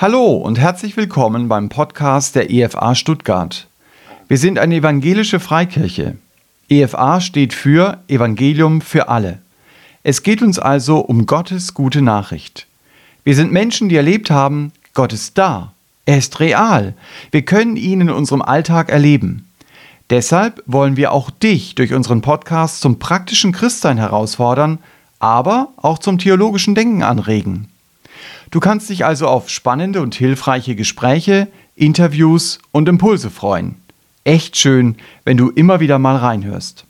Hallo und herzlich willkommen beim Podcast der EFA Stuttgart. Wir sind eine evangelische Freikirche. EFA steht für Evangelium für alle. Es geht uns also um Gottes gute Nachricht. Wir sind Menschen, die erlebt haben, Gott ist da. Er ist real. Wir können ihn in unserem Alltag erleben. Deshalb wollen wir auch dich durch unseren Podcast zum praktischen Christsein herausfordern, aber auch zum theologischen Denken anregen. Du kannst dich also auf spannende und hilfreiche Gespräche, Interviews und Impulse freuen. Echt schön, wenn du immer wieder mal reinhörst.